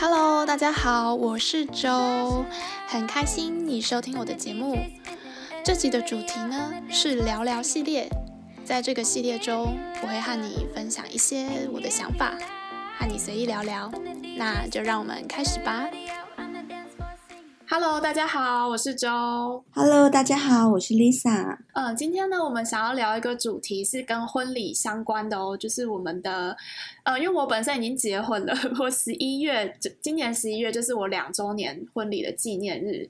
Hello，大家好，我是周，很开心你收听我的节目。这集的主题呢是聊聊系列，在这个系列中，我会和你分享一些我的想法，和你随意聊聊。那就让我们开始吧。Hello，大家好，我是周。Hello，大家好，我是 Lisa。嗯，今天呢，我们想要聊一个主题是跟婚礼相关的哦，就是我们的，呃，因为我本身已经结婚了，我十一月，今年十一月就是我两周年婚礼的纪念日。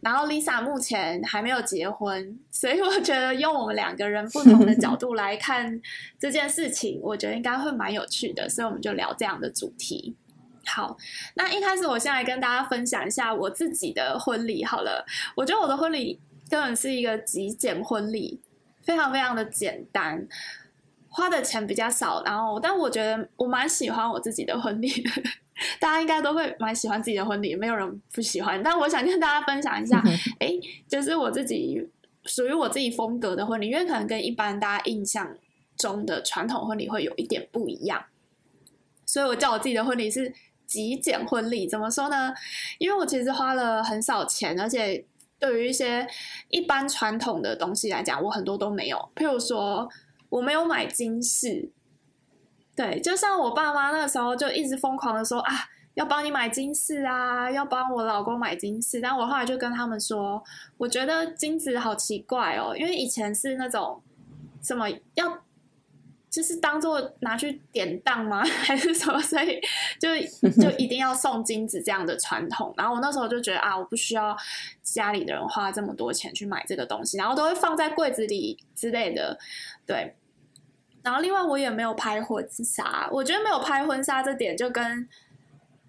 然后 Lisa 目前还没有结婚，所以我觉得用我们两个人不同的角度来看这件事情，我觉得应该会蛮有趣的，所以我们就聊这样的主题。好，那一开始我先来跟大家分享一下我自己的婚礼好了。我觉得我的婚礼根本是一个极简婚礼，非常非常的简单，花的钱比较少。然后，但我觉得我蛮喜欢我自己的婚礼的，大家应该都会蛮喜欢自己的婚礼，没有人不喜欢。但我想跟大家分享一下，哎，就是我自己属于我自己风格的婚礼，因为可能跟一般大家印象中的传统婚礼会有一点不一样，所以我叫我自己的婚礼是。极简婚礼怎么说呢？因为我其实花了很少钱，而且对于一些一般传统的东西来讲，我很多都没有。譬如说，我没有买金饰，对，就像我爸妈那个时候就一直疯狂的说啊，要帮你买金饰啊，要帮我老公买金饰。但我后来就跟他们说，我觉得金子好奇怪哦，因为以前是那种什么要。就是当做拿去典当吗？还是什么？所以就就一定要送金子这样的传统。然后我那时候就觉得啊，我不需要家里的人花这么多钱去买这个东西，然后都会放在柜子里之类的。对。然后另外我也没有拍婚纱，我觉得没有拍婚纱这点就跟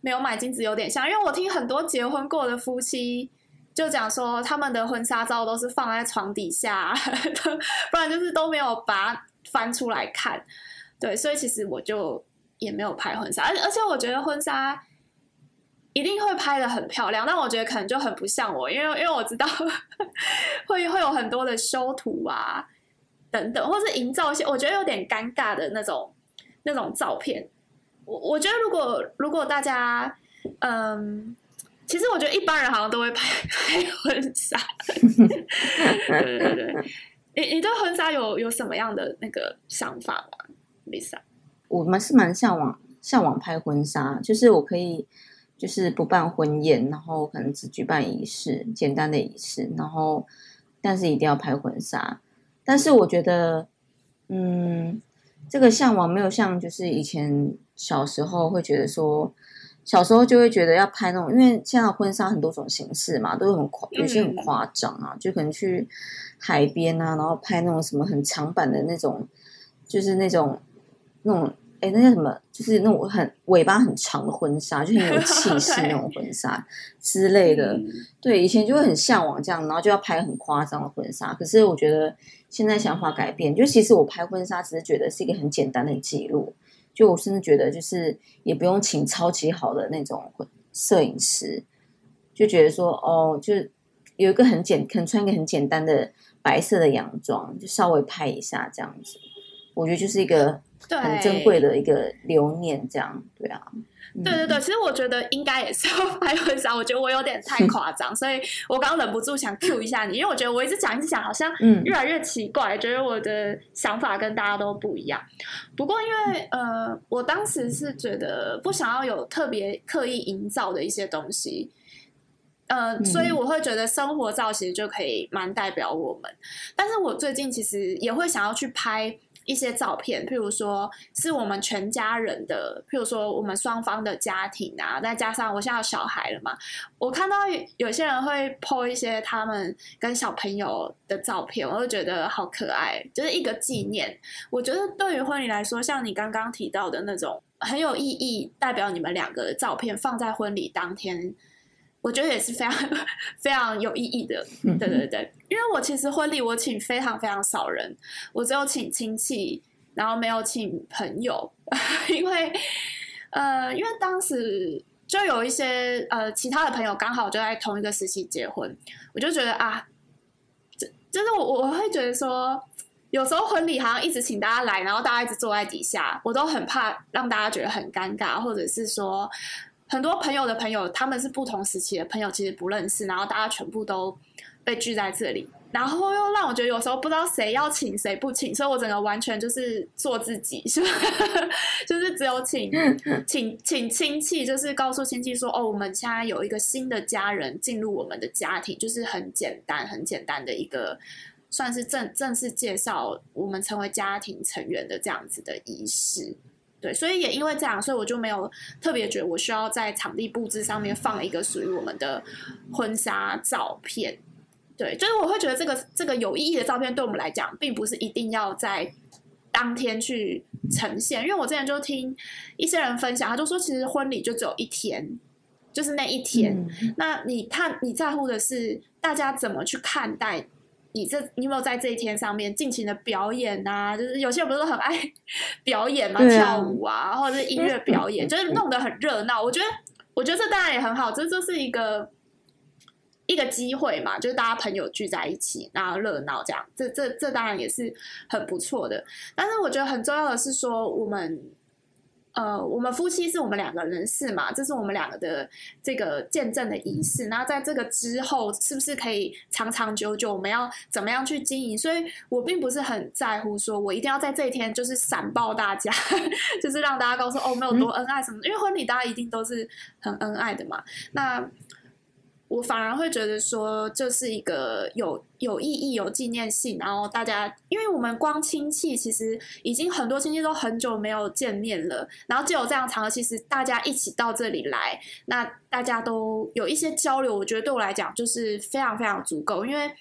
没有买金子有点像，因为我听很多结婚过的夫妻就讲说，他们的婚纱照都是放在床底下，不然就是都没有把。翻出来看，对，所以其实我就也没有拍婚纱，而而且我觉得婚纱一定会拍的很漂亮，但我觉得可能就很不像我，因为因为我知道 会会有很多的修图啊等等，或是营造一些我觉得有点尴尬的那种那种照片。我我觉得如果如果大家嗯，其实我觉得一般人好像都会拍 拍婚纱，对 对对。你你对婚纱有有什么样的那个想法吗，Lisa？我们是蛮向往向往拍婚纱，就是我可以就是不办婚宴，然后可能只举办仪式，简单的仪式，然后但是一定要拍婚纱。但是我觉得，嗯，这个向往没有像就是以前小时候会觉得说。小时候就会觉得要拍那种，因为现在婚纱很多种形式嘛，都很夸，有些很夸张啊，就可能去海边啊，然后拍那种什么很长版的那种，就是那种那种，哎，那叫什么？就是那种很尾巴很长的婚纱，就很有气 势那种婚纱之类的。对，以前就会很向往这样，然后就要拍很夸张的婚纱。可是我觉得现在想法改变，就其实我拍婚纱只是觉得是一个很简单的记录。就我甚至觉得，就是也不用请超级好的那种摄影师，就觉得说，哦，就有一个很简，可能穿一个很简单的白色的洋装，就稍微拍一下这样子，我觉得就是一个很珍贵的一个留念，这样，对啊。对对对，其实我觉得应该也是要拍婚纱，我觉得我有点太夸张，所以我刚刚忍不住想 cue 一下你，因为我觉得我一直讲一直讲，好像越来越奇怪，觉得我的想法跟大家都不一样。不过因为呃，我当时是觉得不想要有特别刻意营造的一些东西，呃，所以我会觉得生活照其实就可以蛮代表我们。但是我最近其实也会想要去拍。一些照片，譬如说是我们全家人的，譬如说我们双方的家庭啊，再加上我现在有小孩了嘛，我看到有些人会 po 一些他们跟小朋友的照片，我就觉得好可爱，就是一个纪念。我觉得对于婚礼来说，像你刚刚提到的那种很有意义，代表你们两个的照片放在婚礼当天。我觉得也是非常非常有意义的，对对对，因为我其实婚礼我请非常非常少人，我只有请亲戚，然后没有请朋友，因为呃，因为当时就有一些呃其他的朋友刚好就在同一个时期结婚，我就觉得啊，就就是我我会觉得说，有时候婚礼好像一直请大家来，然后大家一直坐在底下，我都很怕让大家觉得很尴尬，或者是说。很多朋友的朋友，他们是不同时期的朋友，其实不认识，然后大家全部都被聚在这里。然后又让我觉得有时候不知道谁要请谁不请，所以我整个完全就是做自己，是吧？就是只有请 请请亲戚，就是告诉亲戚说哦，我们现在有一个新的家人进入我们的家庭，就是很简单很简单的一个算是正正式介绍我们成为家庭成员的这样子的仪式。对，所以也因为这样，所以我就没有特别觉得我需要在场地布置上面放一个属于我们的婚纱照片。对，就是我会觉得这个这个有意义的照片，对我们来讲，并不是一定要在当天去呈现。因为我之前就听一些人分享，他就说，其实婚礼就只有一天，就是那一天。嗯、那你看，你在乎的是大家怎么去看待你这，你有没有在这一天上面尽情的表演啊？就是有些人不是很爱 表演嘛，啊、跳舞啊，或者是音乐表演，就是弄得很热闹。我觉得，我觉得这当然也很好，这就是一个。一个机会嘛，就是大家朋友聚在一起，然后热闹这样，这这这当然也是很不错的。但是我觉得很重要的是说，我们呃，我们夫妻是我们两个人事嘛，这是我们两个的这个见证的仪式。那在这个之后，是不是可以长长久久？我们要怎么样去经营？所以我并不是很在乎，说我一定要在这一天就是闪爆大家，就是让大家告诉哦，没有多恩爱什么的。因为婚礼大家一定都是很恩爱的嘛。那我反而会觉得说，这是一个有有意义、有纪念性，然后大家，因为我们光亲戚其实已经很多亲戚都很久没有见面了，然后就有这样场合，其实大家一起到这里来，那大家都有一些交流，我觉得对我来讲就是非常非常足够。因为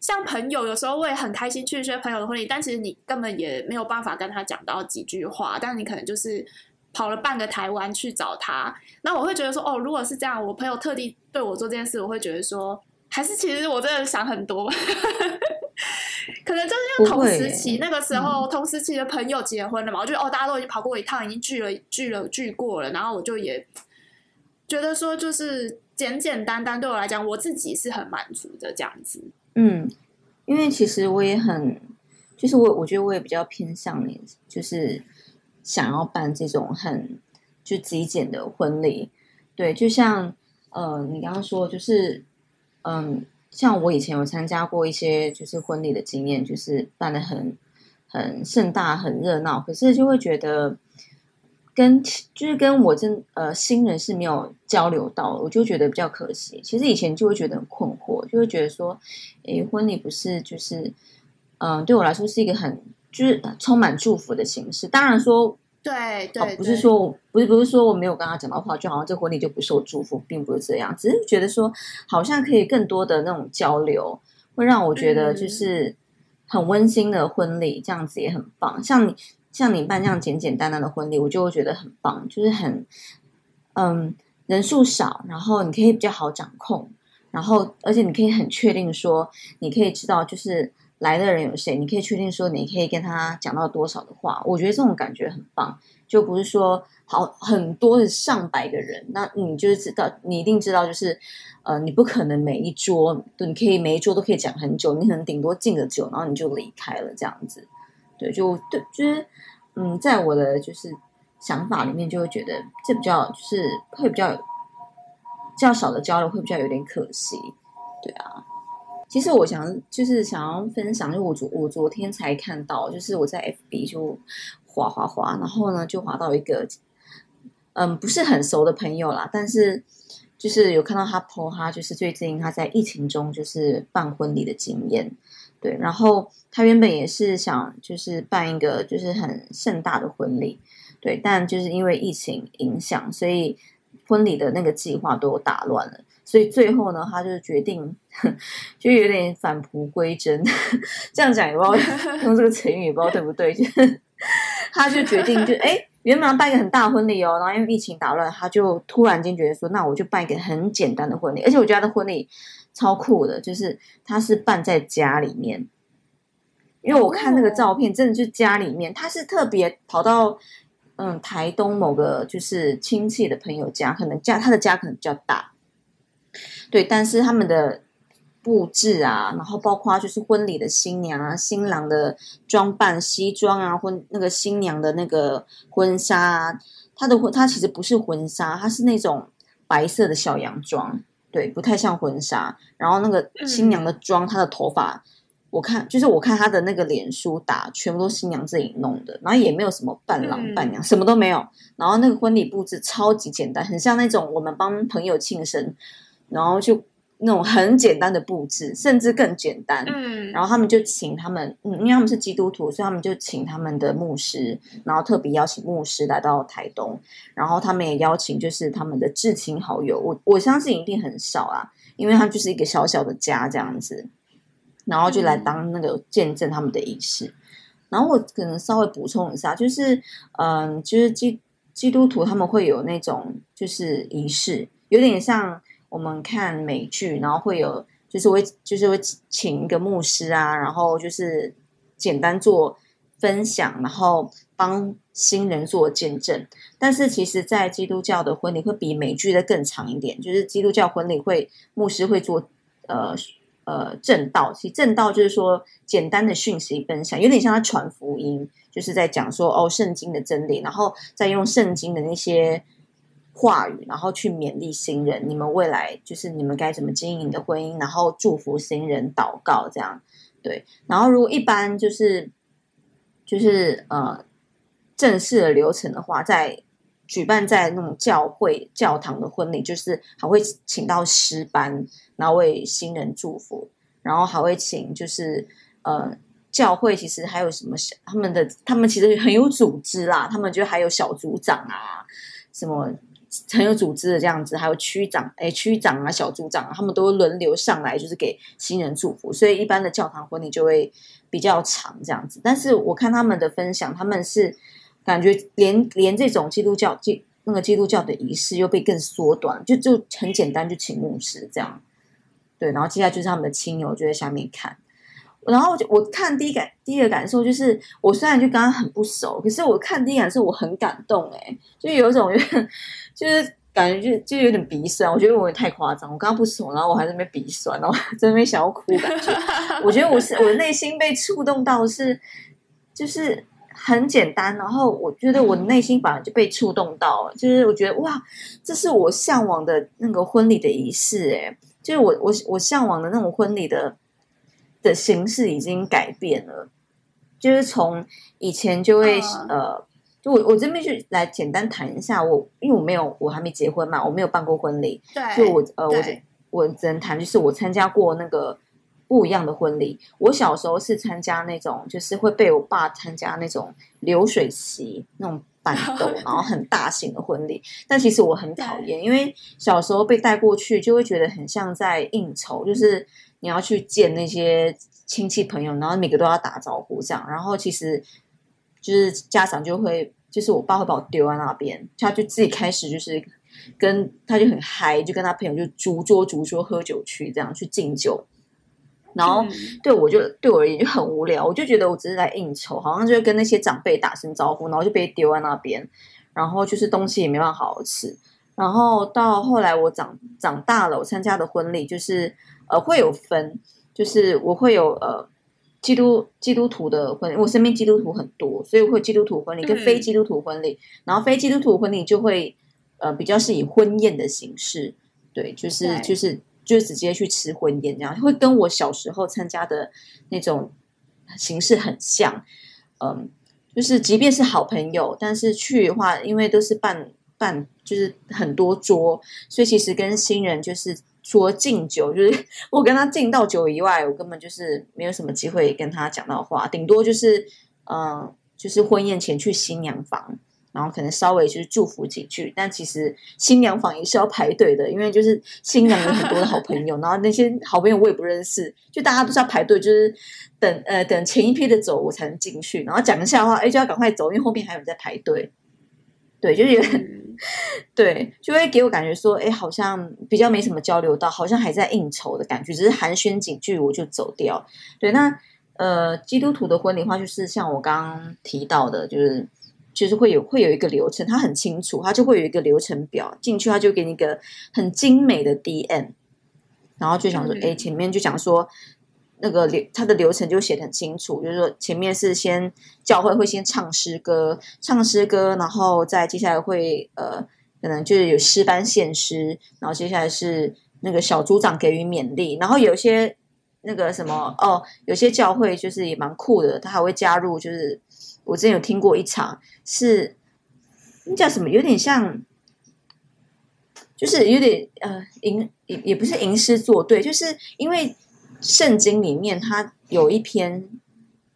像朋友，有时候我也很开心去一些朋友的婚礼，但其实你根本也没有办法跟他讲到几句话，但你可能就是。跑了半个台湾去找他，那我会觉得说，哦，如果是这样，我朋友特地对我做这件事，我会觉得说，还是其实我真的想很多，可能就是因为同时期那个时候，同时期的朋友结婚了嘛，我觉得哦，大家都已经跑过一趟，已经聚了聚了聚过了，然后我就也觉得说，就是简简单单对我来讲，我自己是很满足的这样子。嗯，因为其实我也很，就是我我觉得我也比较偏向你，就是。想要办这种很就极简的婚礼，对，就像呃，你刚刚说，就是嗯，像我以前有参加过一些就是婚礼的经验，就是办得很很盛大、很热闹，可是就会觉得跟就是跟我真呃新人是没有交流到，我就觉得比较可惜。其实以前就会觉得很困惑，就会觉得说，诶，婚礼不是就是嗯、对我来说是一个很。就是充满祝福的形式，当然说对对，不是说不是不是说我没有跟他讲到话，就好像这婚礼就不受祝福，并不是这样，只是觉得说好像可以更多的那种交流，会让我觉得就是很温馨的婚礼，这样子也很棒。像你像你办这样简简单单的婚礼，我就会觉得很棒，就是很嗯人数少，然后你可以比较好掌控，然后而且你可以很确定说，你可以知道就是。来的人有谁？你可以确定说，你可以跟他讲到多少的话？我觉得这种感觉很棒，就不是说好很多的上百个人，那你就是知道，你一定知道，就是呃，你不可能每一桌，对，你可以每一桌都可以讲很久，你可能顶多敬个酒，然后你就离开了这样子。对，就对，就是嗯，在我的就是想法里面，就会觉得这比较就是会比较较少的交流，会比较有点可惜。对啊。其实我想就是想要分享，就我昨我昨天才看到，就是我在 FB 就滑滑滑，然后呢就滑到一个嗯不是很熟的朋友啦，但是就是有看到他 po 他就是最近他在疫情中就是办婚礼的经验，对，然后他原本也是想就是办一个就是很盛大的婚礼，对，但就是因为疫情影响，所以婚礼的那个计划都打乱了。所以最后呢，他就决定，就有点返璞归真。这样讲也不知道 用这个成语也不知道对不对。就他就决定就，就哎，原本要办一个很大的婚礼哦，然后因为疫情打乱，他就突然间觉得说，那我就办一个很简单的婚礼。而且我觉得他的婚礼超酷的，就是他是办在家里面。因为我看那个照片，真的就家里面，他是特别跑到嗯台东某个就是亲戚的朋友家，可能家他的家可能比较大。对，但是他们的布置啊，然后包括就是婚礼的新娘啊、新郎的装扮、西装啊，婚那个新娘的那个婚纱啊，他的婚，他其实不是婚纱，他是那种白色的小洋装，对，不太像婚纱。然后那个新娘的妆，她的头发。我看就是我看他的那个脸书打，全部都是新娘自己弄的，然后也没有什么伴郎伴娘，嗯、什么都没有。然后那个婚礼布置超级简单，很像那种我们帮朋友庆生，然后就那种很简单的布置，甚至更简单。嗯，然后他们就请他们，嗯，因为他们是基督徒，所以他们就请他们的牧师，然后特别邀请牧师来到台东，然后他们也邀请就是他们的至亲好友，我我相信一定很少啊，因为他就是一个小小的家这样子。然后就来当那个见证他们的仪式，然后我可能稍微补充一下，就是嗯，就是基基督徒他们会有那种就是仪式，有点像我们看美剧，然后会有就是会就是会请一个牧师啊，然后就是简单做分享，然后帮新人做见证。但是其实，在基督教的婚礼会比美剧的更长一点，就是基督教婚礼会牧师会做呃。呃，证道，其实证道就是说简单的讯息分享，有点像他传福音，就是在讲说哦，圣经的真理，然后再用圣经的那些话语，然后去勉励新人，你们未来就是你们该怎么经营你的婚姻，然后祝福新人，祷告这样，对。然后如果一般就是就是呃正式的流程的话，在举办在那种教会教堂的婚礼，就是还会请到诗班，然后为新人祝福，然后还会请就是呃教会其实还有什么小他们的他们其实很有组织啦，他们就还有小组长啊，什么很有组织的这样子，还有区长哎区长啊小组长啊，他们都轮流上来就是给新人祝福，所以一般的教堂婚礼就会比较长这样子。但是我看他们的分享，他们是。感觉连连这种基督教基那个基督教的仪式又被更缩短，就就很简单，就请牧师这样，对，然后接下来就是他们的亲友就在下面看，然后我看第一感第一个感受就是，我虽然就刚刚很不熟，可是我看第一感受我很感动哎，就有一种有点就是感觉就就有点鼻酸，我觉得我也太夸张，我刚刚不熟，然后我还在那边鼻酸，然后在那边想要哭，感觉我觉得我是我的内心被触动到是就是。很简单，然后我觉得我的内心反而就被触动到了，就是我觉得哇，这是我向往的那个婚礼的仪式，诶，就是我我我向往的那种婚礼的的形式已经改变了，就是从以前就会、uh. 呃，就我我这边就来简单谈一下，我因为我没有我还没结婚嘛，我没有办过婚礼，对，就我呃我我只能谈就是我参加过那个。不一样的婚礼，我小时候是参加那种，就是会被我爸参加那种流水席那种办桌，然后 很大型的婚礼。但其实我很讨厌，因为小时候被带过去，就会觉得很像在应酬，就是你要去见那些亲戚朋友，然后每个都要打招呼这样。然后其实就是家长就会，就是我爸会把我丢在那边，他就自己开始就是跟他就很嗨，就跟他朋友就逐桌逐桌喝酒去，这样去敬酒。然后对我就对我而言就很无聊，我就觉得我只是来应酬，好像就跟那些长辈打声招呼，然后就被丢在那边，然后就是东西也没办法好好吃。然后到后来我长长大了，我参加的婚礼就是呃会有分，就是我会有呃基督基督徒的婚礼，我身边基督徒很多，所以我会基督徒婚礼跟非基督徒婚礼，然后非基督徒婚礼就会呃比较是以婚宴的形式，对，就是就是。就直接去吃婚宴，这样会跟我小时候参加的那种形式很像。嗯，就是即便是好朋友，但是去的话，因为都是办办，就是很多桌，所以其实跟新人就是说敬酒，就是 我跟他敬到酒以外，我根本就是没有什么机会跟他讲到话，顶多就是嗯，就是婚宴前去新娘房。然后可能稍微就是祝福几句，但其实新娘房也是要排队的，因为就是新娘有很多的好朋友，然后那些好朋友我也不认识，就大家都是要排队，就是等呃等前一批的走，我才能进去，然后讲一下话，哎就要赶快走，因为后面还有人在排队。对，就是 对，就会给我感觉说，哎，好像比较没什么交流到，好像还在应酬的感觉，只是寒暄几句我就走掉。对，那呃基督徒的婚礼话，就是像我刚刚提到的，就是。就是会有会有一个流程，他很清楚，他就会有一个流程表。进去，他就给你一个很精美的 DM，然后就想说，哎、嗯，前面就讲说那个流，他的流程就写的很清楚，就是说前面是先教会会先唱诗歌，唱诗歌，然后再接下来会呃可能就是有诗班献诗，然后接下来是那个小组长给予勉励，然后有些那个什么哦，有些教会就是也蛮酷的，他还会加入，就是我之前有听过一场是那叫什么，有点像。就是有点呃吟也也不是吟诗作对，就是因为圣经里面它有一篇，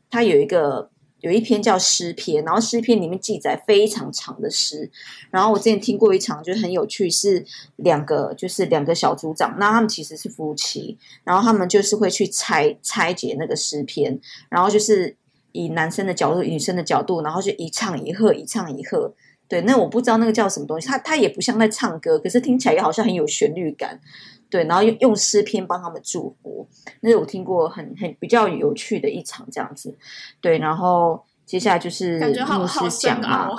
它有一个有一篇叫诗篇，然后诗篇里面记载非常长的诗。然后我之前听过一场，就很有趣，是两个就是两个小组长，那他们其实是夫妻，然后他们就是会去拆拆解那个诗篇，然后就是以男生的角度、女生的角度，然后就一唱一和，一唱一和。对，那我不知道那个叫什么东西，它它也不像在唱歌，可是听起来也好像很有旋律感。对，然后用用诗篇帮他们祝福，那是我听过很很比较有趣的一场这样子。对，然后接下来就是牧师讲嘛。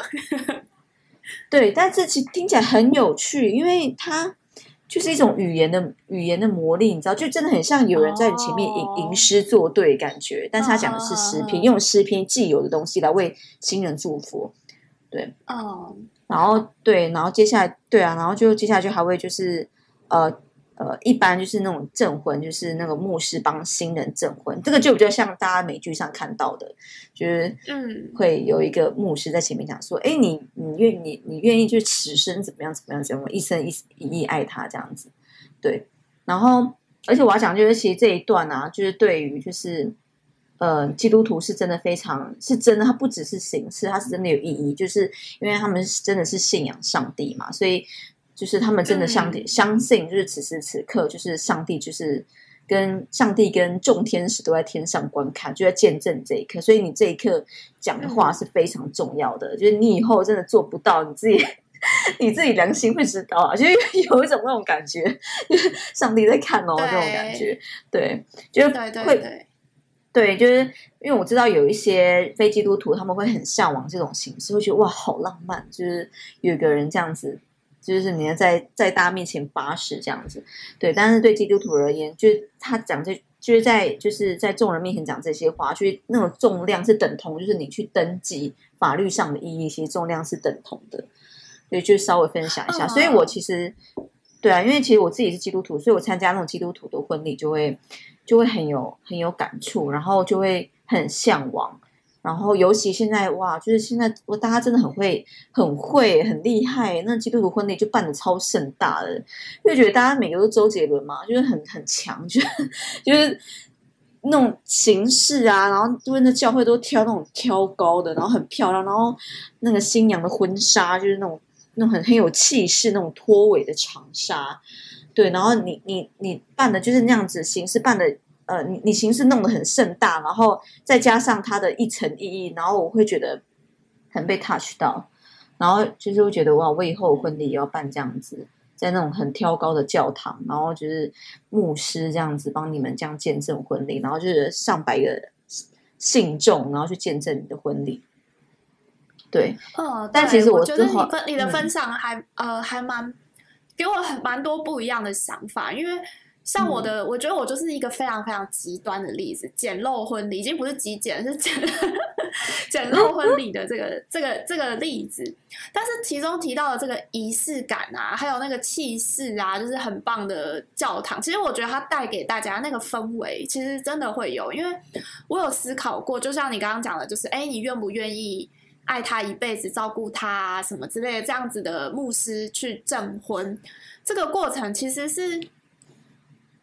对，但是其实听起来很有趣，因为它就是一种语言的语言的魔力，你知道，就真的很像有人在你前面吟吟诗作对感觉。但是他讲的是诗篇，用诗篇既有的东西来为新人祝福。对，哦，然后对，然后接下来对啊，然后就接下来就还会就是呃呃，一般就是那种证婚，就是那个牧师帮新人证婚，这个就比较像大家美剧上看到的，就是嗯，会有一个牧师在前面讲说，哎，你你愿你你愿意就此生怎么样怎么样怎么样，一生一一意爱他这样子，对，然后而且我要讲就是其实这一段啊，就是对于就是。呃，基督徒是真的非常是真的，它不只是形式，它是真的有意义，就是因为他们真的是信仰上帝嘛，所以就是他们真的相信相信，就是此时此刻，就是上帝就是跟上帝跟众天使都在天上观看，就在见证这一刻，所以你这一刻讲的话是非常重要的，就是你以后真的做不到，你自己你自己良心会知道啊，就是有一种那种感觉，就是上帝在看哦，这种感觉，对，就会。对对对对。对，就是因为我知道有一些非基督徒，他们会很向往这种形式，会觉得哇，好浪漫，就是有一个人这样子，就是你要在在大家面前发誓这样子。对，但是对基督徒而言，就是他讲这，就是在就是在众人面前讲这些话，就是那种重量是等同，就是你去登记法律上的意义，其实重量是等同的。对，就稍微分享一下。所以我其实对啊，因为其实我自己是基督徒，所以我参加那种基督徒的婚礼就会。就会很有很有感触，然后就会很向往，然后尤其现在哇，就是现在我大家真的很会很会很厉害，那基督徒婚礼就办的超盛大的，因为觉得大家每个都周杰伦嘛，就是很很强，就是就是那种形式啊，然后因为那教会都挑那种挑高的，然后很漂亮，然后那个新娘的婚纱就是那种那种很很有气势那种拖尾的长纱。对，然后你你你办的就是那样子形式办的，呃，你你形式弄得很盛大，然后再加上它的一层意义，然后我会觉得很被 touch 到，然后其实会觉得哇，我以后婚礼也要办这样子，在那种很挑高的教堂，然后就是牧师这样子帮你们这样见证婚礼，然后就是上百个信众，然后去见证你的婚礼。对，哦，但其实我，我觉得你分你的分享还、嗯、呃还蛮。给我很蛮多不一样的想法，因为像我的，嗯、我觉得我就是一个非常非常极端的例子，简陋婚礼已经不是极简，是简 简陋婚礼的这个这个这个例子。但是其中提到的这个仪式感啊，还有那个气势啊，就是很棒的教堂。其实我觉得它带给大家那个氛围，其实真的会有，因为我有思考过，就像你刚刚讲的，就是哎，你愿不愿意？爱他一辈子，照顾他啊，什么之类的，这样子的牧师去证婚，这个过程其实是。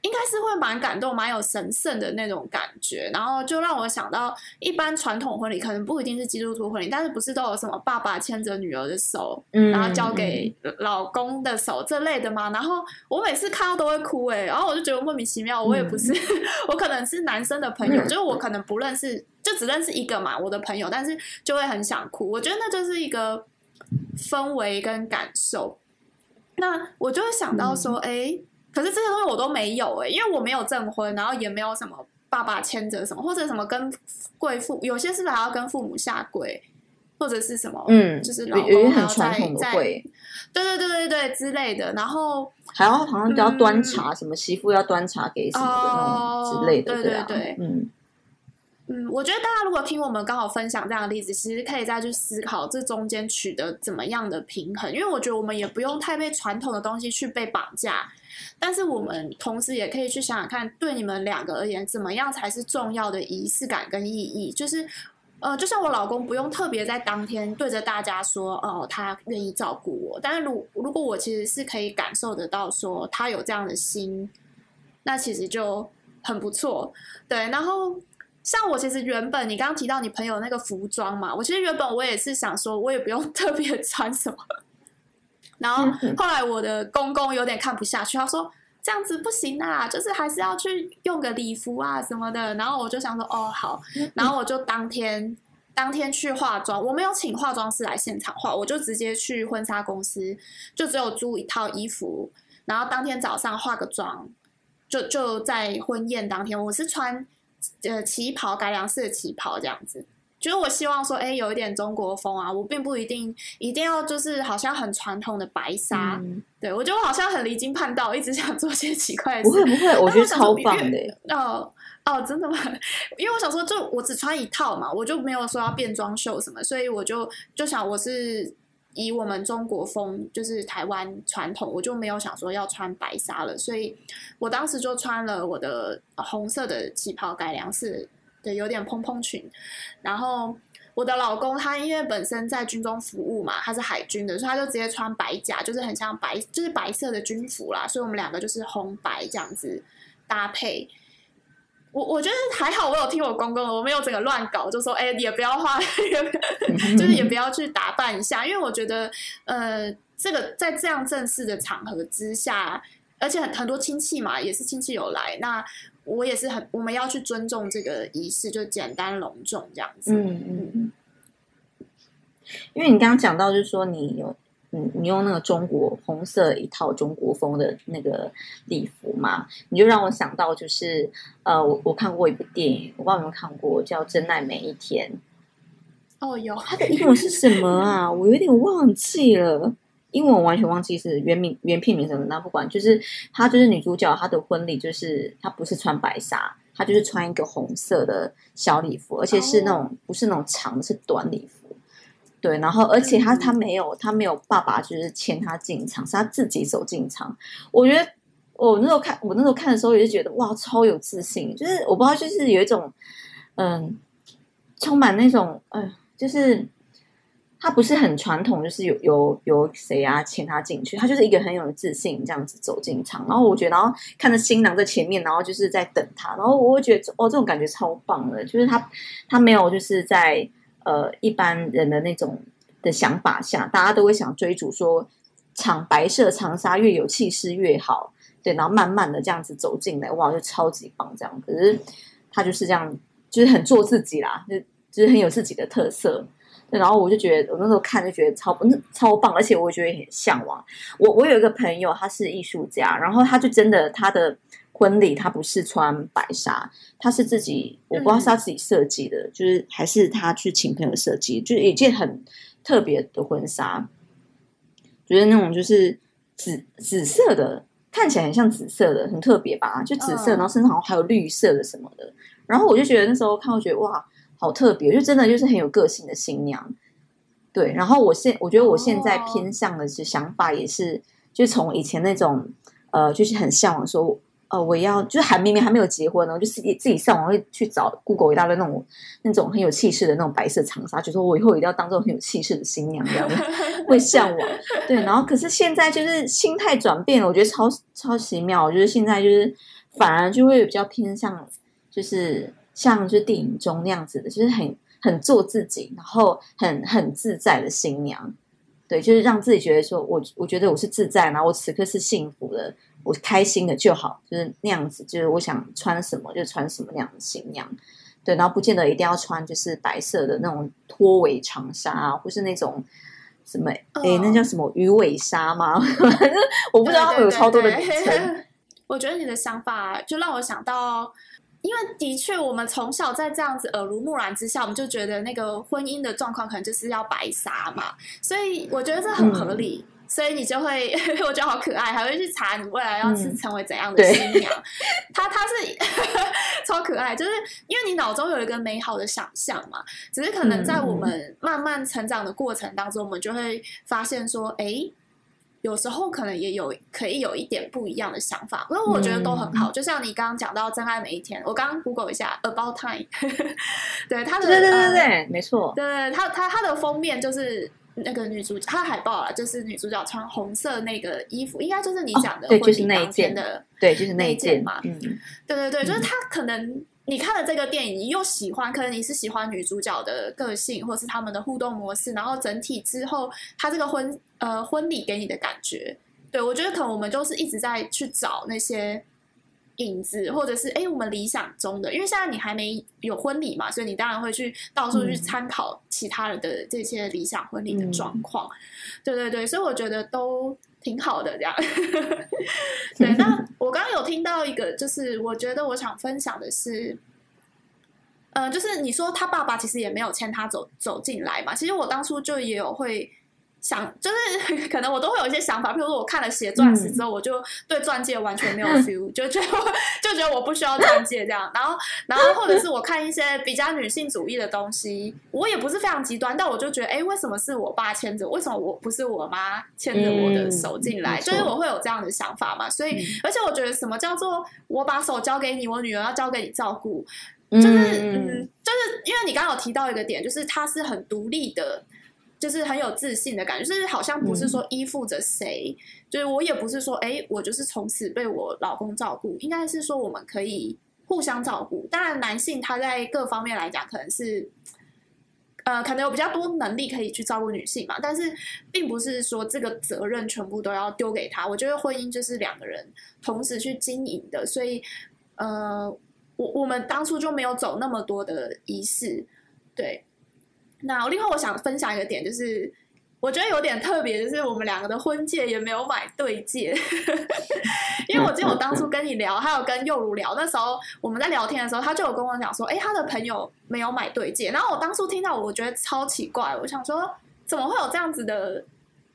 应该是会蛮感动、蛮有神圣的那种感觉，然后就让我想到，一般传统婚礼可能不一定是基督徒婚礼，但是不是都有什么爸爸牵着女儿的手，嗯、然后交给老公的手这类的吗？然后我每次看到都会哭哎，然后我就觉得莫名其妙，我也不是，嗯、我可能是男生的朋友，嗯、就是我可能不认识，就只认识一个嘛，我的朋友，但是就会很想哭。我觉得那就是一个氛围跟感受。那我就会想到说，哎、嗯。诶可是这些东西我都没有哎、欸，因为我没有证婚，然后也没有什么爸爸牵着什么，或者什么跟贵妇，有些是不是还要跟父母下跪，或者是什么，嗯，就是老公还要在在，对对对对对之类的，然后还要好像都要端茶，嗯、什么媳妇要端茶给什么的那种之类的，对对对，嗯嗯，我觉得大家如果听我们刚好分享这样的例子，其实可以再去思考这中间取得怎么样的平衡，因为我觉得我们也不用太被传统的东西去被绑架，但是我们同时也可以去想想看，对你们两个而言，怎么样才是重要的仪式感跟意义？就是，呃，就像我老公不用特别在当天对着大家说，哦，他愿意照顾我，但是如如果我其实是可以感受得到说他有这样的心，那其实就很不错，对，然后。像我其实原本你刚刚提到你朋友那个服装嘛，我其实原本我也是想说，我也不用 特别穿什么。然后后来我的公公有点看不下去，他说这样子不行啊，就是还是要去用个礼服啊什么的。然后我就想说哦好，然后我就当天当天去化妆，我没有请化妆师来现场化，我就直接去婚纱公司，就只有租一套衣服，然后当天早上化个妆，就就在婚宴当天，我是穿。呃，旗袍改良式的旗袍这样子，就是我希望说，哎，有一点中国风啊。我并不一定一定要就是好像很传统的白纱，嗯、对我觉得我好像很离经叛道，一直想做些奇怪的事。不会不会，我觉得超棒的。哦哦，真的吗？因为我想说，就我只穿一套嘛，我就没有说要变装秀什么，所以我就就想我是。以我们中国风，就是台湾传统，我就没有想说要穿白纱了，所以我当时就穿了我的红色的旗袍改良式的有点蓬蓬裙。然后我的老公他因为本身在军中服务嘛，他是海军的，所以他就直接穿白甲，就是很像白，就是白色的军服啦。所以我们两个就是红白这样子搭配。我我觉得还好，我有听我公公，我没有整个乱搞，就说哎，也不要画，就是也不要去打扮一下，因为我觉得，呃，这个在这样正式的场合之下，而且很很多亲戚嘛，也是亲戚有来，那我也是很，我们要去尊重这个仪式，就简单隆重这样子。嗯嗯嗯。因为你刚刚讲到，就是说你有。嗯，你用那个中国红色一套中国风的那个礼服嘛，你就让我想到就是呃，我我看过一部电影，我不知道有没有看过，叫《真爱每一天》。哦，有。它的英文是什么啊？我有点忘记了，英文我完全忘记是原名原片名什么。那不管，就是她就是女主角，她的婚礼就是她不是穿白纱，她就是穿一个红色的小礼服，而且是那种、哦、不是那种长的，是短礼服。对，然后而且他他没有他没有爸爸就是牵他进场，是他自己走进场。我觉得我那时候看我那时候看的时候也是觉得哇，超有自信，就是我不知道就是有一种嗯，充满那种嗯，就是他不是很传统，就是有有有谁啊牵他进去，他就是一个很有自信这样子走进场。然后我觉得，然后看着新郎在前面，然后就是在等他，然后我会觉得哦，这种感觉超棒的，就是他他没有就是在。呃，一般人的那种的想法下，大家都会想追逐说，长白色长沙越有气势越好，对，然后慢慢的这样子走进来，哇，就超级棒这样。可是他就是这样，就是很做自己啦，就就是很有自己的特色。然后我就觉得，我那时候看就觉得超不超棒，而且我觉得很向往。我我有一个朋友，他是艺术家，然后他就真的他的。婚礼他不是穿白纱，他是自己，我不知道是他自己设计的，嗯、就是还是他去请朋友设计，就是一件很特别的婚纱，觉得那种就是紫紫色的，看起来很像紫色的，很特别吧？就紫色，然后身上还有绿色的什么的。然后我就觉得那时候看，我觉得哇，好特别，就真的就是很有个性的新娘。对，然后我现我觉得我现在偏向的是想法也是，就从以前那种呃，就是很向往说。呃，我要就是还明明还没有结婚呢，我就自己自己上网会去找 Google 一大堆那种那种很有气势的那种白色长纱，就说我以后一定要当这种很有气势的新娘这样，会向往。对，然后可是现在就是心态转变了，我觉得超超奇妙。我觉得现在就是反而就会比较偏向，就是像就是电影中那样子的，就是很很做自己，然后很很自在的新娘。对，就是让自己觉得说我我觉得我是自在，然后我此刻是幸福的。我开心的就好，就是那样子，就是我想穿什么就穿什么那样的新娘，对，然后不见得一定要穿就是白色的那种拖尾长纱啊，或是那种什么，哎、哦，那叫什么鱼尾纱吗？我不知道他们有超多的名称。我觉得你的想法就让我想到，因为的确我们从小在这样子耳濡目染之下，我们就觉得那个婚姻的状况可能就是要白纱嘛，所以我觉得这很合理。嗯所以你就会 我觉得好可爱，还会去查你未来要是成为怎样的新娘。嗯、他他是 超可爱，就是因为你脑中有一个美好的想象嘛。只是可能在我们慢慢成长的过程当中，嗯、我们就会发现说，哎、欸，有时候可能也有可以有一点不一样的想法。那我觉得都很好。嗯、就像你刚刚讲到《真爱每一天》，我刚刚 Google 一下《About Time》，对他的对对对对，呃、没错，对他他他的封面就是。那个女主角，她海报啊，就是女主角穿红色那个衣服，应该就是你讲的婚礼当天的，对，就是那一件，嘛。嗯，对对对，就是她可能你看了这个电影，你又喜欢，可能你是喜欢女主角的个性，或是他们的互动模式，然后整体之后，她这个婚呃婚礼给你的感觉，对，我觉得可能我们就是一直在去找那些。影子，或者是哎，我们理想中的，因为现在你还没有婚礼嘛，所以你当然会去到处去参考其他人的这些理想婚礼的状况。嗯、对对对，所以我觉得都挺好的这样。对，那我刚刚有听到一个，就是我觉得我想分享的是，嗯、呃，就是你说他爸爸其实也没有牵他走走进来嘛，其实我当初就也有会。想就是 可能我都会有一些想法，比如说我看了《写钻石》之后，嗯、我就对钻戒完全没有 feel，就觉得就觉得我不需要钻戒这样。然后，然后或者是我看一些比较女性主义的东西，我也不是非常极端，但我就觉得，哎，为什么是我爸牵着？为什么我不是我妈牵着我的手进来？所以、嗯、我会有这样的想法嘛。所以，嗯、而且我觉得什么叫做我把手交给你，我女儿要交给你照顾，就是嗯，嗯，就是因为你刚刚有提到一个点，就是她是很独立的。就是很有自信的感觉，就是好像不是说依附着谁，嗯、就是我也不是说，哎，我就是从此被我老公照顾，应该是说我们可以互相照顾。当然，男性他在各方面来讲，可能是，呃，可能有比较多能力可以去照顾女性嘛，但是并不是说这个责任全部都要丢给他。我觉得婚姻就是两个人同时去经营的，所以，呃，我我们当初就没有走那么多的仪式，对。那另外我想分享一个点，就是我觉得有点特别，就是我们两个的婚戒也没有买对戒，因为我记得我当初跟你聊，还有跟幼如聊，那时候我们在聊天的时候，他就有跟我讲说，哎，他的朋友没有买对戒，然后我当初听到，我觉得超奇怪，我想说怎么会有这样子的，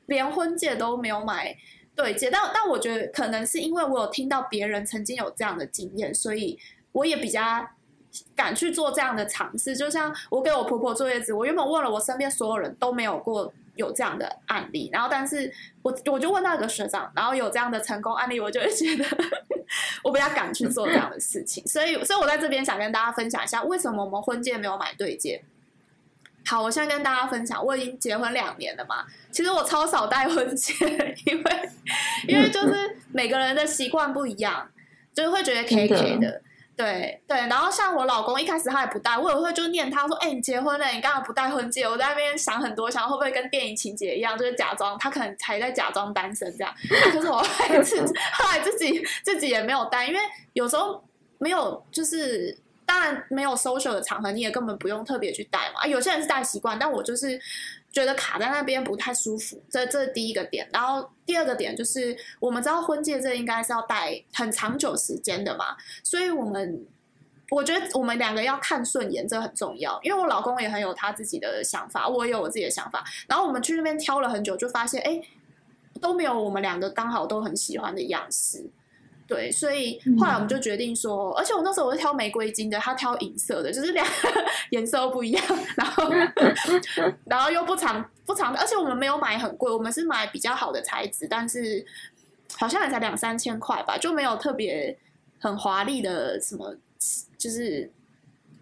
连婚戒都没有买对戒，但但我觉得可能是因为我有听到别人曾经有这样的经验，所以我也比较。敢去做这样的尝试，就像我给我婆婆坐月子，我原本问了我身边所有人都没有过有这样的案例，然后但是我我就问那个学长，然后有这样的成功案例，我就会觉得 我比较敢去做这样的事情，所以所以我在这边想跟大家分享一下，为什么我们婚戒没有买对戒。好，我现在跟大家分享，我已经结婚两年了嘛，其实我超少戴婚戒，因为因为就是每个人的习惯不一样，就是会觉得 K K 的。对对，然后像我老公一开始他也不戴，我也会就念他说：“哎，你结婚了，你干嘛不戴婚戒？”我在那边想很多，想会不会跟电影情节一样，就是假装他可能还在假装单身这样。可是我后来自后来自己自己也没有戴，因为有时候没有，就是当然没有 social 的场合，你也根本不用特别去戴嘛。有些人是戴习惯，但我就是。觉得卡在那边不太舒服，这这是第一个点。然后第二个点就是，我们知道婚戒这应该是要戴很长久时间的嘛，所以我们我觉得我们两个要看顺眼，这很重要。因为我老公也很有他自己的想法，我也有我自己的想法。然后我们去那边挑了很久，就发现哎，都没有我们两个刚好都很喜欢的样式。对，所以后来我们就决定说，嗯、而且我那时候我是挑玫瑰金的，他挑银色的，就是两个 颜色都不一样，然后 然后又不常不常，而且我们没有买很贵，我们是买比较好的材质，但是好像也才两三千块吧，就没有特别很华丽的什么，就是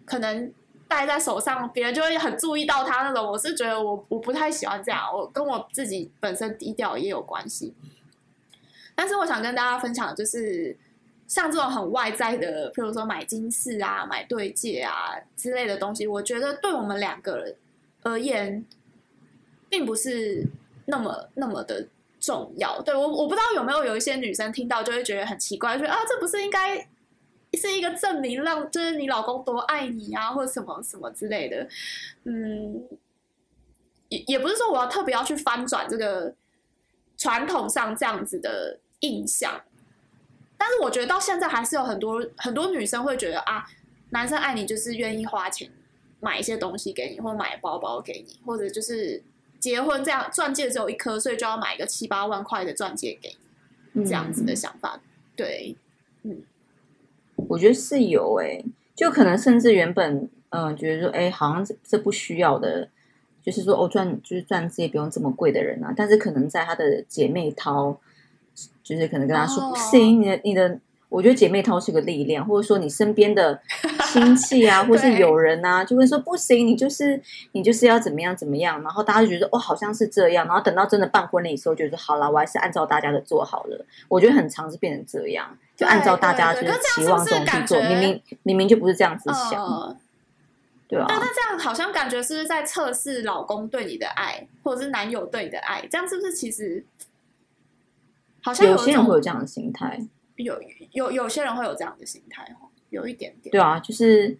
可能戴在手上，别人就会很注意到它那种。我是觉得我我不太喜欢这样，我跟我自己本身低调也有关系。但是我想跟大家分享就是，像这种很外在的，譬如说买金饰啊、买对戒啊之类的东西，我觉得对我们两个人而言，并不是那么那么的重要。对，我，我不知道有没有有一些女生听到就会觉得很奇怪，说啊，这不是应该是一个证明，让就是你老公多爱你啊，或者什么什么之类的。嗯，也也不是说我要特别要去翻转这个传统上这样子的。印象，但是我觉得到现在还是有很多很多女生会觉得啊，男生爱你就是愿意花钱买一些东西给你，或买包包给你，或者就是结婚这样钻戒只有一颗，所以就要买一个七八万块的钻戒给你，这样子的想法。嗯、对，嗯，我觉得是有诶、欸，就可能甚至原本嗯、呃、觉得说，哎，好像这这不需要的，就是说哦钻就是钻戒不用这么贵的人啊，但是可能在他的姐妹淘，就是可能跟他说、哦、不行，你的你的。我觉得姐妹淘是个力量，或者说你身边的 亲戚啊，或是友人啊，就会说不行，你就是你就是要怎么样怎么样，然后大家就觉得哦，好像是这样，然后等到真的办婚礼的时候，觉得好了，我还是按照大家的做好了。我觉得很常是变成这样，就按照大家就是期望中去做，明明明明就不是这样子想，呃、对啊。那那这样好像感觉是不是在测试老公对你的爱，或者是男友对你的爱？这样是不是其实好像有，有些人会有这样的心态？有有有些人会有这样的心态，有一点点。对啊，就是，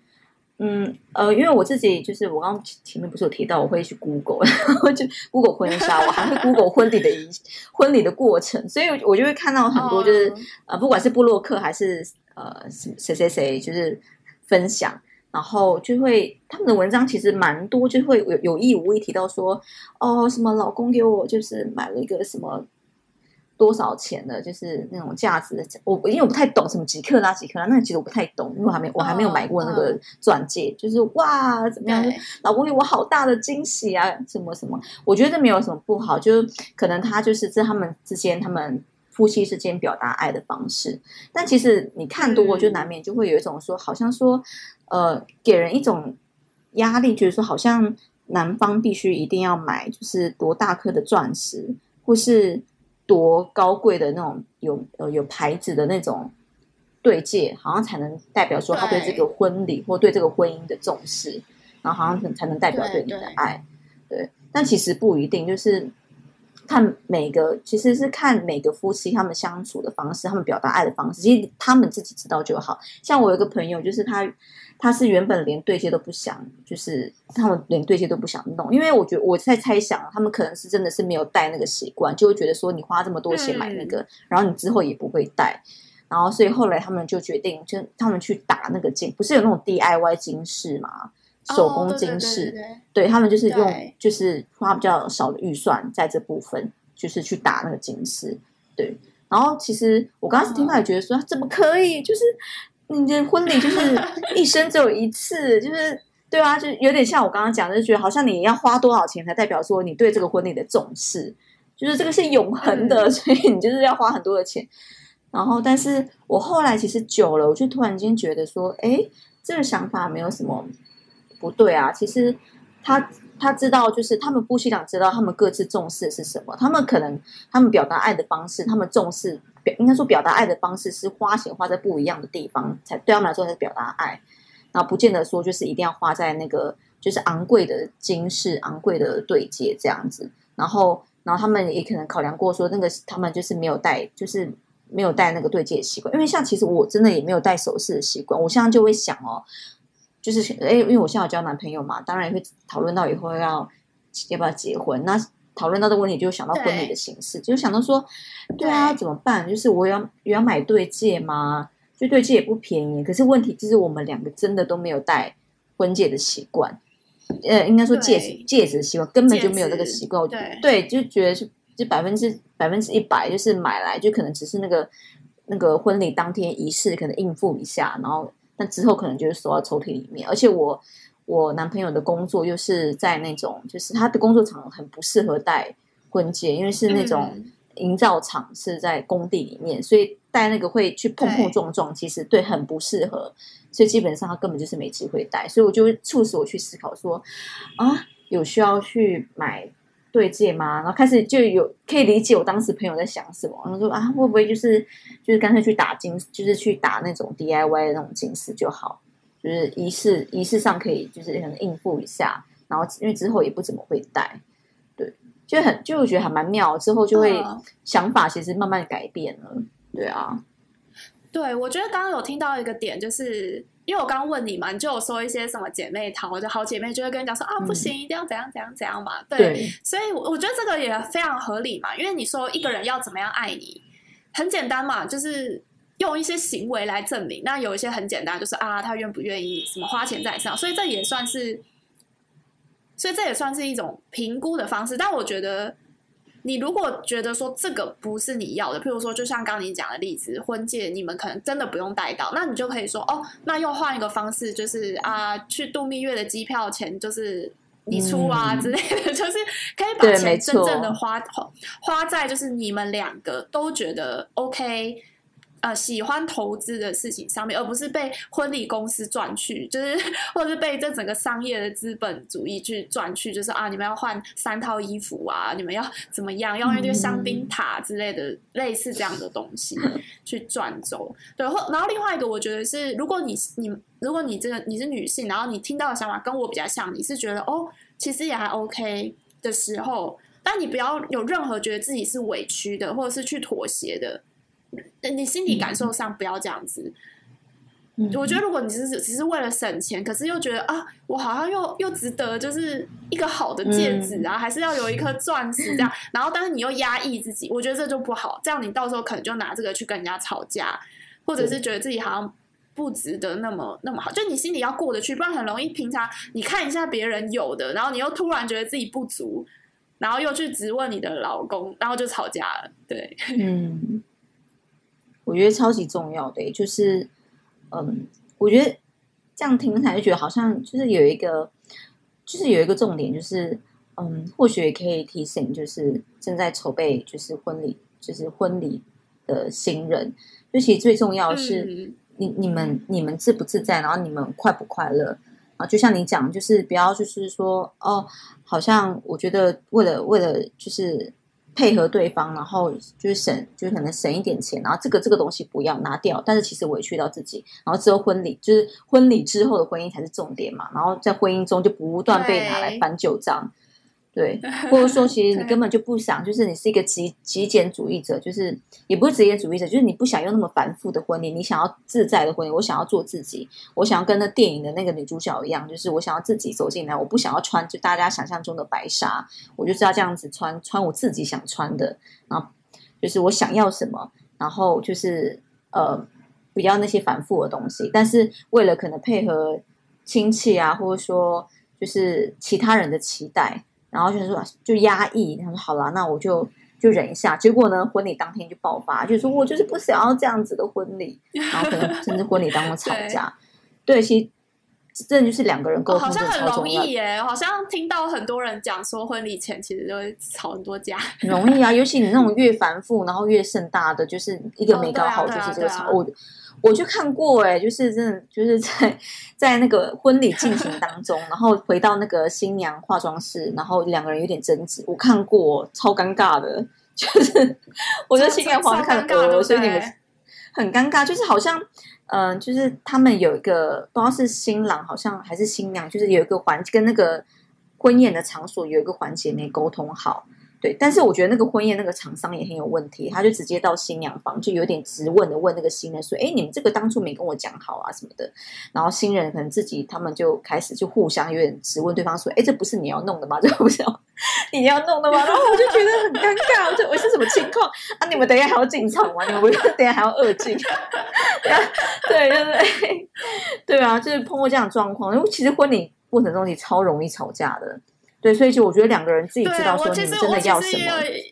嗯呃，因为我自己就是我刚刚前面不是有提到我会去 Google，然后就 Google 婚纱，我还会 Google 婚礼的仪婚礼的过程，所以我就会看到很多就是、oh. 呃，不管是布洛克还是呃谁谁谁，就是分享，然后就会他们的文章其实蛮多，就会有有意无意提到说，哦，什么老公给我就是买了一个什么。多少钱的？就是那种价值的，我因为我不太懂什么几克拉几克拉，那个其实我不太懂，因为我还没我还没有买过那个钻戒。Oh, uh, 就是哇，怎么样？老公给我好大的惊喜啊！什么什么？我觉得这没有什么不好，就可能他就是在他们之间，他们夫妻之间表达爱的方式。但其实你看多，就难免就会有一种说，好像说，呃，给人一种压力，就是说，好像男方必须一定要买，就是多大颗的钻石，或是。多高贵的那种有呃有牌子的那种对戒，好像才能代表说他对这个婚礼或对这个婚姻的重视，然后好像才能代表对你的爱。对，对，但其实不一定，就是看每个其实是看每个夫妻他们相处的方式，他们表达爱的方式，其实他们自己知道就好。像我有一个朋友，就是他。他是原本连对戒都不想，就是他们连对戒都不想弄，因为我觉得我在猜想，他们可能是真的是没有戴那个习惯，就会觉得说你花这么多钱买那个，嗯、然后你之后也不会戴，然后所以后来他们就决定，就他们去打那个金，不是有那种 DIY 金饰嘛，手工金饰，对。他们就是用就是花比较少的预算在这部分，就是去打那个金饰，对，然后其实我刚开始听到也觉得说，怎么可以，就是。你的婚礼就是一生只有一次，就是对啊，就有点像我刚刚讲的，就觉得好像你要花多少钱才代表说你对这个婚礼的重视，就是这个是永恒的，所以你就是要花很多的钱。然后，但是我后来其实久了，我就突然间觉得说，哎，这个想法没有什么不对啊。其实他他知道，就是他们夫妻俩知道他们各自重视的是什么，他们可能他们表达爱的方式，他们重视表。应该说，表达爱的方式是花钱花在不一样的地方，才对他们来说才是表达爱。然后不见得说就是一定要花在那个就是昂贵的金饰、昂贵的对戒这样子。然后，然后他们也可能考量过说，那个他们就是没有戴，就是没有戴那个对戒的习惯。因为像其实我真的也没有戴首饰的习惯。我现在就会想哦，就是诶，因为我现在有交男朋友嘛，当然也会讨论到以后要要不要结婚。那讨论到这个问题，就想到婚礼的形式，就想到说，对啊，怎么办？就是我要也要买对戒吗？就对戒也不便宜，可是问题就是我们两个真的都没有戴婚戒的习惯，呃，应该说戒指戒指的习惯根本就没有这个习惯。对，对，就觉得是就百分之百分之一百，就是买来就可能只是那个那个婚礼当天仪式可能应付一下，然后但之后可能就是收到抽屉里面，而且我。我男朋友的工作又是在那种，就是他的工作场很不适合戴婚戒，因为是那种营造厂是在工地里面，所以戴那个会去碰碰撞撞，其实对很不适合，所以基本上他根本就是没机会戴，所以我就促使我去思考说，啊，有需要去买对戒吗？然后开始就有可以理解我当时朋友在想什么，然后说啊，会不会就是就是干脆去打金，就是去打那种 DIY 的那种金饰就好。就是仪式仪式上可以，就是可能应付一下，然后因为之后也不怎么会戴，对，就很就我觉得还蛮妙，之后就会想法其实慢慢改变了，对啊，对，我觉得刚刚有听到一个点，就是因为我刚刚问你嘛，你就有说一些什么姐妹淘，就好姐妹就会跟你讲说啊，不行，一定要怎样怎样怎样嘛，对，对，所以我觉得这个也非常合理嘛，因为你说一个人要怎么样爱你，很简单嘛，就是。用一些行为来证明，那有一些很简单，就是啊，他愿不愿意什么花钱在上，所以这也算是所以这也算是一种评估的方式。但我觉得，你如果觉得说这个不是你要的，譬如说，就像刚刚你讲的例子，婚戒你们可能真的不用带到，那你就可以说哦，那又换一个方式，就是啊，去度蜜月的机票钱就是你出啊、嗯、之类的，就是可以把钱真正的花花在就是你们两个都觉得 OK。呃，喜欢投资的事情上面，而不是被婚礼公司赚去，就是或者是被这整个商业的资本主义去赚去，就是啊，你们要换三套衣服啊，你们要怎么样，要用这个香槟塔之类的，嗯、类似这样的东西 去赚走。对，或然后另外一个，我觉得是，如果你你如果你这个你是女性，然后你听到的想法跟我比较像，你是觉得哦，其实也还 OK 的时候，但你不要有任何觉得自己是委屈的，或者是去妥协的。你心理感受上不要这样子。嗯、我觉得如果你只是只是为了省钱，可是又觉得啊，我好像又又值得，就是一个好的戒指啊，嗯、还是要有一颗钻石这样。然后，但是你又压抑自己，我觉得这就不好。这样你到时候可能就拿这个去跟人家吵架，或者是觉得自己好像不值得那么那么好。就你心里要过得去，不然很容易平常你看一下别人有的，然后你又突然觉得自己不足，然后又去质问你的老公，然后就吵架了。对，嗯。我觉得超级重要的，就是，嗯，我觉得这样听起来就觉得好像就是有一个，就是有一个重点，就是，嗯，或许也可以提醒，就是正在筹备就是婚礼，就是婚礼的新人，就其实最重要的是你、嗯、你们你们自不自在，然后你们快不快乐啊？就像你讲，就是不要就是说哦，好像我觉得为了为了就是。配合对方，然后就是省，就是可能省一点钱，然后这个这个东西不要拿掉，但是其实委屈到自己，然后之后婚礼就是婚礼之后的婚姻才是重点嘛，然后在婚姻中就不断被拿来翻旧账。对，或者说，其实你根本就不想，就是你是一个极极简主义者，就是也不是极简主义者，就是你不想用那么繁复的婚礼，你想要自在的婚礼。我想要做自己，我想要跟那电影的那个女主角一样，就是我想要自己走进来，我不想要穿就大家想象中的白纱，我就是要这样子穿，穿我自己想穿的，然后就是我想要什么，然后就是呃，不要那些繁复的东西，但是为了可能配合亲戚啊，或者说就是其他人的期待。然后就是说，就压抑。他说：“好了，那我就就忍一下。”结果呢，婚礼当天就爆发，就是说我就是不想要这样子的婚礼。然后可能甚至婚礼当中吵架。对，对，其实这就是两个人沟通，哦，好像很容易耶。好像听到很多人讲说，婚礼前其实就会吵很多架。很容易啊，尤其你那种越繁复，然后越盛大的，就是一个没搞好，就是这个吵。我我去看过哎，就是真的就是在在那个婚礼进行当中，然后回到那个新娘化妆室，然后两个人有点争执。我看过，超尴尬的，就是我觉得新娘化妆看呃，所以你们很尴尬，就是好像嗯、呃，就是他们有一个不知道是新郎，好像还是新娘，就是有一个环跟那个婚宴的场所有一个环节没沟通好。对，但是我觉得那个婚宴那个厂商也很有问题，他就直接到新娘房，就有点直问的问那个新人说：“哎，你们这个当初没跟我讲好啊什么的。”然后新人可能自己他们就开始就互相有点直问对方说：“哎，这不是你要弄的吗？这不是你要弄的吗？”然后我就觉得很尴尬，我说：“我是什么情况啊？你们等一下还要进场吗？你们不是等一下还要二进？对对对 对啊，就是碰过这样的状况，因为其实婚礼过程中你超容易吵架的。”对，所以就我觉得两个人自己知道说你们真的要什么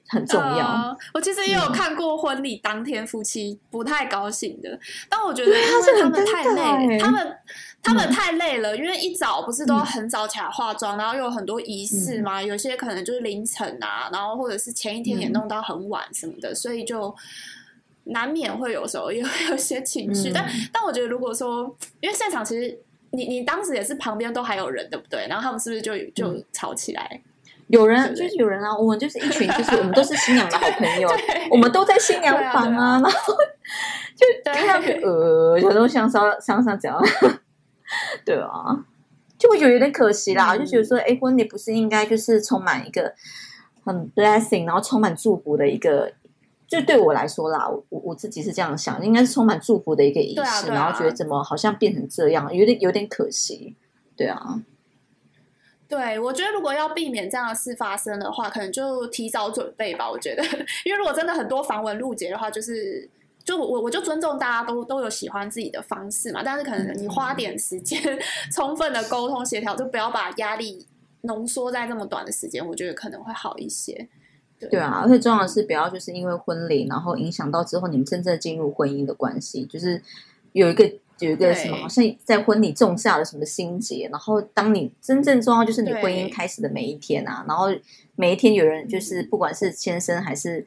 很重要。呃、我其实也有看过婚礼当天夫妻不太高兴的，嗯、但我觉得因为他们太累，他们他们太累了，因为一早不是都很早起来化妆，嗯、然后又有很多仪式嘛，嗯、有些可能就是凌晨啊，然后或者是前一天也弄到很晚什么的，嗯、所以就难免会有时候也会有些情绪。嗯、但但我觉得如果说，因为现场其实。你你当时也是旁边都还有人对不对？然后他们是不是就就吵起来？有人就是有人啊，我们就是一群，就是我们都是新娘的好朋友，我们都在新娘房啊，然后 就看上去呃，有时候想说想想怎样，对啊，就会觉得有点可惜啦，就觉得说，哎，婚礼不是应该就是充满一个很 blessing，然后充满祝福的一个。就对我来说啦，我我自己是这样想，应该是充满祝福的一个仪式，啊啊、然后觉得怎么好像变成这样，有点有点可惜，对啊。对，我觉得如果要避免这样的事发生的话，可能就提早准备吧。我觉得，因为如果真的很多繁文缛节的话，就是就我我就尊重大家都都有喜欢自己的方式嘛，但是可能你花点时间，充分的沟通协调，就不要把压力。浓缩在这么短的时间，我觉得可能会好一些。对，啊，而且重要的是，不要就是因为婚礼，然后影响到之后你们真正进入婚姻的关系，就是有一个有一个什么，好像在婚礼种下了什么心结，然后当你真正重要就是你婚姻开始的每一天啊，然后每一天有人就是不管是先生还是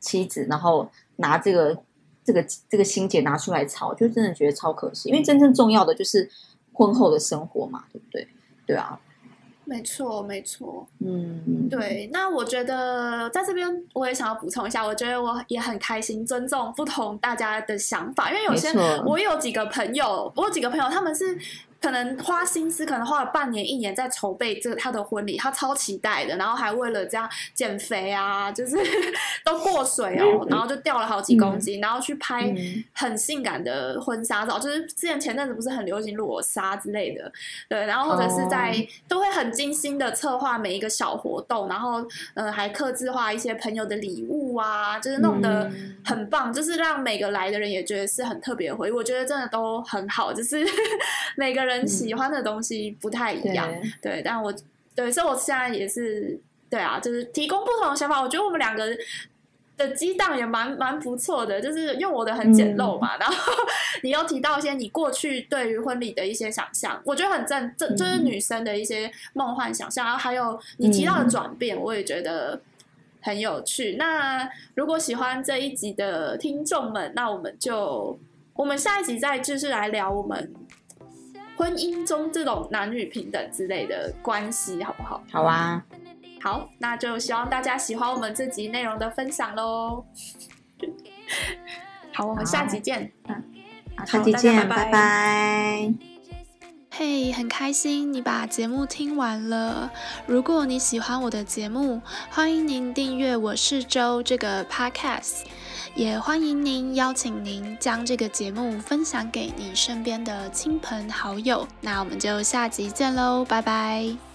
妻子，然后拿这个这个这个心结拿出来吵，就真的觉得超可惜，因为真正重要的就是婚后的生活嘛，对不对？对啊。没错，没错，嗯，对。那我觉得在这边我也想要补充一下，我觉得我也很开心，尊重不同大家的想法，因为有些我有几个朋友，我有几个朋友他们是。可能花心思，可能花了半年、一年在筹备这个他的婚礼，他超期待的，然后还为了这样减肥啊，就是 都过水哦，然后就掉了好几公斤，嗯、然后去拍很性感的婚纱照，就是之前前阵子不是很流行裸纱之类的，对，然后或者是在、会很精心的策划每一个小活动，然后呃还刻字化一些朋友的礼物啊，就是弄得很棒，就是让每个来的人也觉得是很特别的回忆，我觉得真的都很好，就是 每个人。人喜欢的东西不太一样，嗯、对，对，但我对，所以我现在也是对啊，就是提供不同的想法。我觉得我们两个的激荡也蛮蛮不错的，就是用我的很简陋嘛，嗯、然后 你又提到一些你过去对于婚礼的一些想象，我觉得很正，这就是女生的一些梦幻想象。然后还有你提到的转变，我也觉得很有趣。嗯、那如果喜欢这一集的听众们，那我们就我们下一集再继续来聊我们。婚姻中这种男女平等之类的关系，好不好？好啊，好，那就希望大家喜欢我们这集内容的分享喽。好，我们下集见。嗯，好，下集见，拜拜。嘿，很开心你把节目听完了。如果你喜欢我的节目，欢迎您订阅我是周这个 podcast。也欢迎您邀请您将这个节目分享给你身边的亲朋好友。那我们就下集见喽，拜拜。